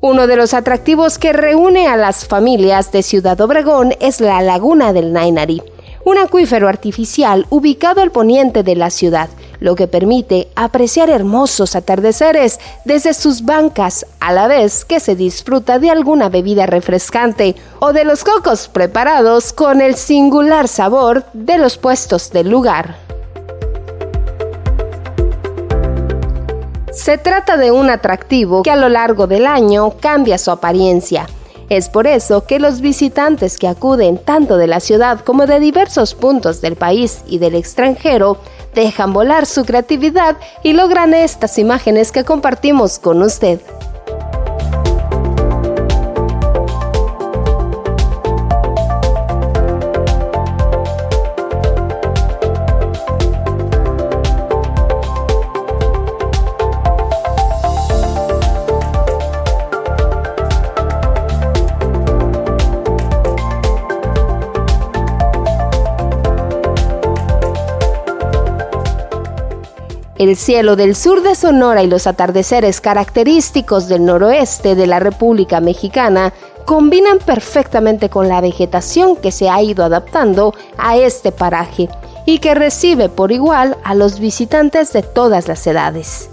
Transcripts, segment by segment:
Uno de los atractivos que reúne a las familias de Ciudad Obregón es la Laguna del Nainari, un acuífero artificial ubicado al poniente de la ciudad, lo que permite apreciar hermosos atardeceres desde sus bancas, a la vez que se disfruta de alguna bebida refrescante o de los cocos preparados con el singular sabor de los puestos del lugar. Se trata de un atractivo que a lo largo del año cambia su apariencia. Es por eso que los visitantes que acuden tanto de la ciudad como de diversos puntos del país y del extranjero dejan volar su creatividad y logran estas imágenes que compartimos con usted. El cielo del sur de Sonora y los atardeceres característicos del noroeste de la República Mexicana combinan perfectamente con la vegetación que se ha ido adaptando a este paraje y que recibe por igual a los visitantes de todas las edades.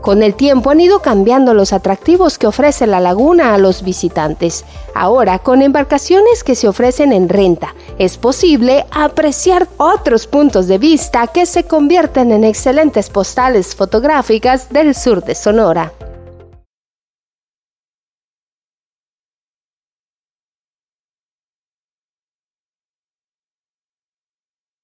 Con el tiempo han ido cambiando los atractivos que ofrece la laguna a los visitantes. Ahora, con embarcaciones que se ofrecen en renta, es posible apreciar otros puntos de vista que se convierten en excelentes postales fotográficas del sur de Sonora.